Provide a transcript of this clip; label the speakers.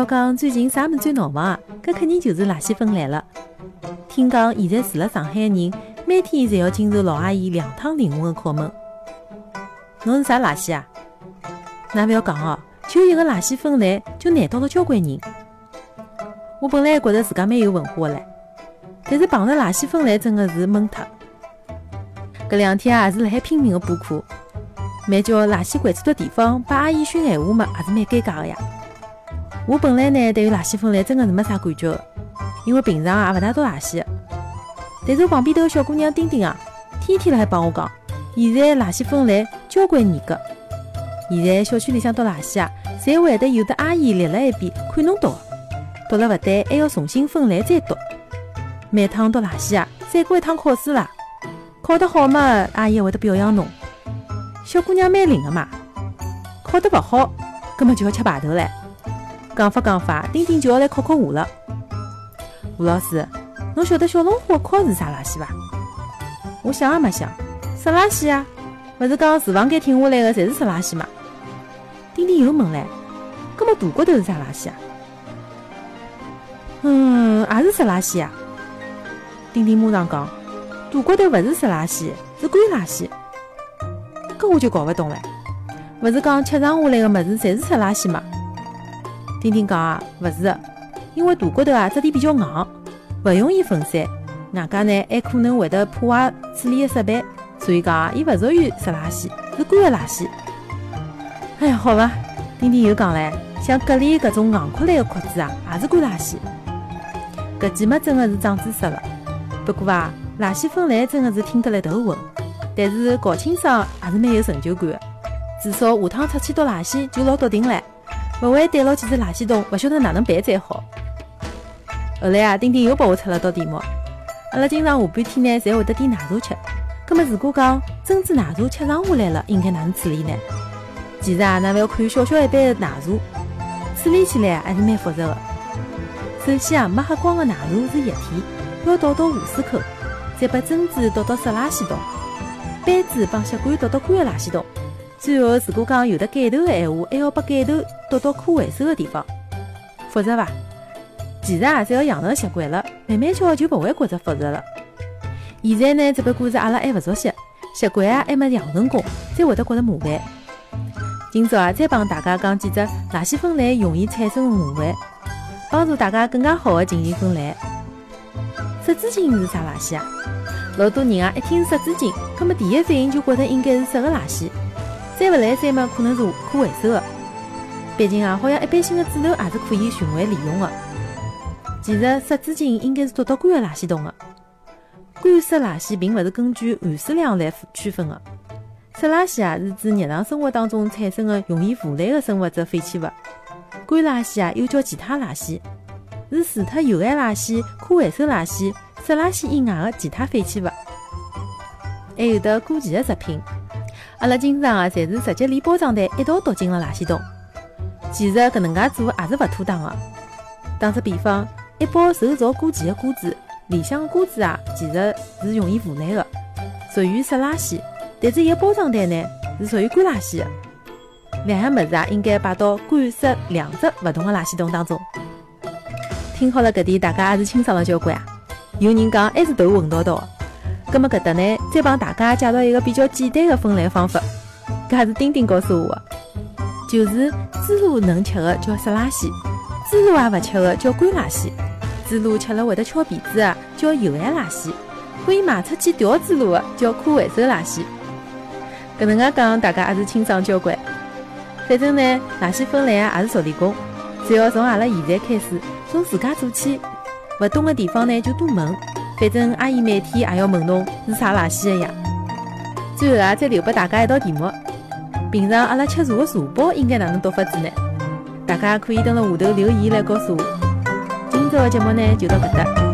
Speaker 1: 要讲最近啥物事最闹忙啊？搿肯定就是垃圾分类了。听讲现在住辣上海的人，每天侪要经受老阿姨两趟灵魂的拷问。侬是啥垃圾啊？㑚勿要讲哦，就一个垃圾分类就难倒了交关人。我本来还觉着自家蛮有文化的唻，但是碰着垃圾分类真的是懵脱。搿两天啊，也是辣海拼命的补课，蛮叫垃圾关注的地方把阿姨训闲话嘛，也是蛮尴尬的呀。我本来呢，对于垃圾分类真的是没啥感觉的，因为平常也勿大倒垃圾。但是旁边头个小姑娘丁丁啊，天天辣海帮我讲，现在垃圾分类交关严格。现在小区里向倒垃圾啊，侪会得有的阿姨立辣一边看侬倒，倒了勿对，还要重新分类再倒。每趟倒垃圾啊，再过一趟考试啦，考得好嘛，阿姨会得表扬侬。小姑娘蛮灵个嘛，考得勿好，葛末就要吃排头唻。讲法讲法，丁丁就要来考考我了。吴老师，侬晓得小龙虾壳是啥垃圾伐？我想也没想，啥垃圾啊？勿是讲厨房间挺下来的侪是湿垃圾吗？丁丁又问唻，搿么大骨头是啥垃圾啊？嗯，也是湿垃圾啊。丁丁马上讲，大骨头勿是湿垃圾，是干垃圾。搿我就搞勿懂唻，勿是讲吃剩下来的物事侪是湿垃圾吗？丁丁讲啊，勿是，因为大骨头啊质地比较硬，勿容易分散，外加呢还可能会得破坏处理的设备，所以讲啊，伊勿属于湿垃圾，是干的垃圾。哎呀，好伐，丁丁又讲唻，像蛤蜊搿种硬壳类的壳子啊，也是干垃圾。搿记么真的是长知识了。不过啊，垃圾分类真的是听得来头昏，但是搞清爽也是蛮有成就感的，至少下趟出去倒垃圾就老笃定了。勿会逮牢几只垃圾桶，勿晓得哪能办才好。后来啊，丁丁又帮我出了道题目。阿拉经常下半天呢，侪会得点奶茶吃。葛末如果讲珍珠奶茶吃剩下来了，应该哪能处理呢？其实啊，㑚覅看小小一杯的奶茶，处理起来还是蛮复杂的。首先啊，没喝光的奶茶是液体，要倒到下水口，再把珍珠倒到湿垃圾桶，杯子帮吸管倒到干的垃圾桶。最后，如果讲有的盖头的闲话，还要把盖头丢到可回收的地方，复杂伐？其实啊，只要养成习惯了，慢慢叫就不会觉着复杂了。现在呢，只不过是阿拉还勿熟悉，习惯啊还没养成功，才会得觉着麻烦。今朝啊，再帮大家讲几只垃圾分类容易产生的麻烦，帮助大家更加好的进行分类。湿纸巾是啥垃圾啊？老多人啊，一听湿纸巾，那么第一反应就觉着应该是湿的垃圾。再勿来三嘛，可能是可回收的。毕竟啊，好像一般性的纸头也是可以循环利用的。其实湿纸巾应该是倒到干的垃圾桶的。干湿垃圾并勿是根据含水量来区分的。湿垃圾啊是指日常生活当中产生的容易腐烂的生物质废弃物。干垃圾啊又叫其他垃圾，是除脱有害垃圾、可回收垃圾、湿垃圾以外的其他废弃物。还有的过期的食品。阿拉经常啊，侪是直接连包装袋一道倒进了垃圾桶。其实搿能介做也是勿妥当的。打只比方，一包受潮过期的瓜子，里向的瓜子啊，其实是容易腐烂的，属于湿垃圾。但是伊个包装袋呢，是属于干垃圾的。两样物事啊，应该摆到干湿两只勿同的垃圾桶当中。听好了，搿点大家也是清爽了交关啊。有人讲还是头混叨叨。咁么搿搭呢，再帮大家介绍一个比较简单的分类方法，搿还是丁丁告诉我。的，就是猪猡能吃的叫湿垃圾，猪猡也勿吃的叫干垃圾，猪猡吃了会得翘鼻子的叫有害垃圾，可以卖出去调猪猡的叫可回收垃圾。搿能介讲，大家也是清爽交关。反正呢，垃圾分类啊也是熟练工，只要从阿拉现在开始，从自家做起，勿懂的地方呢就多问。反正阿姨每天也要问侬是啥垃圾的呀。最后啊，再留拨大家一道题目：平常阿拉吃茶的茶包应该哪能倒法子呢？大家可以登辣下头留言来告诉我。今朝的节目呢就到搿搭。